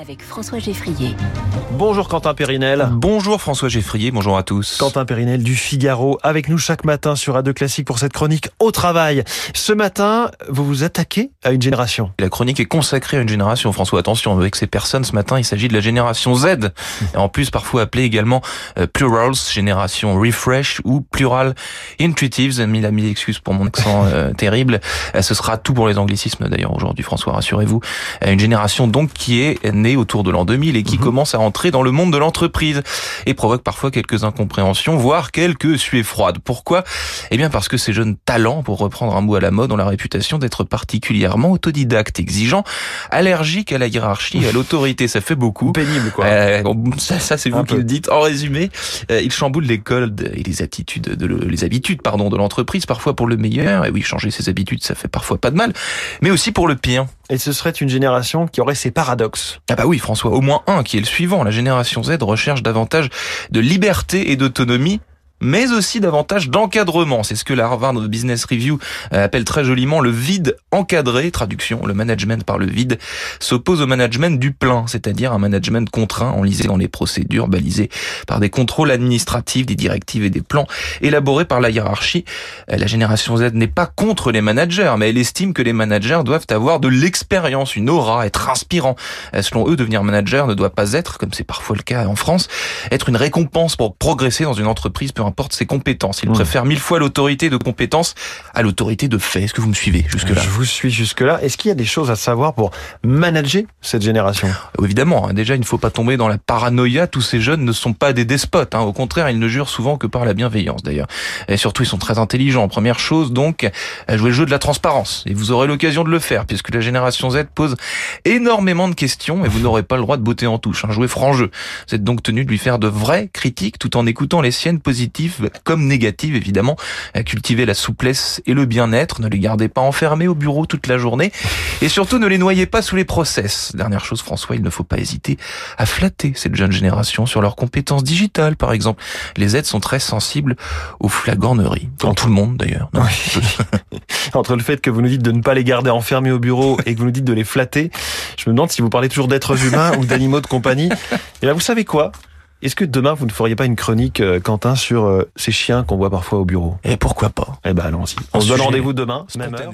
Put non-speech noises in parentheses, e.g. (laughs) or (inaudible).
avec François Geffrier. Bonjour Quentin Périnel. Bonjour François Geffrier, bonjour à tous. Quentin Périnel du Figaro avec nous chaque matin sur Radio Classique pour cette chronique au travail. Ce matin, vous vous attaquez à une génération. La chronique est consacrée à une génération, François. Attention, avec ces personnes, ce matin, il s'agit de la génération Z. Et en plus, parfois appelée également euh, Plurals, génération Refresh ou Plural Intuitives. Mille à mille excuses pour mon accent euh, (laughs) terrible. Euh, ce sera tout pour les anglicismes d'ailleurs aujourd'hui, François, rassurez-vous. Une génération donc qui est née autour de l'an 2000 et qui commence à entrer dans le monde de l'entreprise et provoque parfois quelques incompréhensions, voire quelques suées froides. Pourquoi? Eh bien parce que ces jeunes talents, pour reprendre un mot à la mode, ont la réputation d'être particulièrement autodidactes, exigeants, allergiques à la hiérarchie, à l'autorité. Ça fait beaucoup. Pénible quoi. Euh, ça, ça c'est vous qui le dites. En résumé, euh, ils chamboulent les codes et les attitudes, de le- les habitudes, pardon, de l'entreprise, parfois pour le meilleur. Et oui, changer ses habitudes, ça fait parfois pas de mal, mais aussi pour le pire. Et ce serait une génération qui aurait ses paradoxes. Ah bah oui, François, au moins un qui est le suivant. La génération Z recherche davantage de liberté et d'autonomie mais aussi davantage d'encadrement. C'est ce que la Harvard Business Review euh, appelle très joliment le vide encadré. Traduction, le management par le vide s'oppose au management du plein, c'est-à-dire un management contraint, enlisé dans les procédures, balisé par des contrôles administratifs, des directives et des plans élaborés par la hiérarchie. Euh, La génération Z n'est pas contre les managers, mais elle estime que les managers doivent avoir de l'expérience, une aura, être inspirant. Euh, Selon eux, devenir manager ne doit pas être, comme c'est parfois le cas en France, être une récompense pour progresser dans une entreprise, importe ses compétences. Ils Mmh. préfèrent mille fois l'autorité de compétences à l'autorité de fait. Est-ce que vous me suivez jusque-là? Je vous suis jusque-là. Est-ce qu'il y a des choses à savoir pour manager cette génération? Évidemment, hein, déjà, il ne faut pas tomber dans la paranoïa. Tous ces jeunes ne sont pas des despotes. hein. Au contraire, ils ne jurent souvent que par la bienveillance, d'ailleurs. Et surtout, ils sont très intelligents. Première chose, donc, euh, jouer le jeu de la transparence. Et vous aurez l'occasion de le faire, puisque la génération Z pose énormément de questions et vous n'aurez pas le droit de botter en touche. Hein. Jouez franc jeu. Vous êtes donc tenu de lui faire de vraies critiques tout en écoutant les siennes positives comme négatives, évidemment. Cultivez la souplesse et le bien-être. Ne les gardez pas enfermés au bureau toute la journée. Et surtout, ne les noyez pas sous les process. Dernière chose, François, il ne faut pas hésiter à flatter cette jeune génération sur leurs compétences digitales, par exemple. Les aides sont très sensibles aux flagorneries, comme tout le monde d'ailleurs. (laughs) Entre le fait que vous nous dites de ne pas les garder enfermés au bureau et que vous nous dites de les flatter, je me demande si vous parlez toujours d'êtres humains ou d'animaux de compagnie. Et là, vous savez quoi? Est-ce que demain, vous ne feriez pas une chronique, euh, Quentin, sur euh, ces chiens qu'on voit parfois au bureau? Et pourquoi pas? Eh ben, allons-y. On se donne rendez-vous demain, même heure.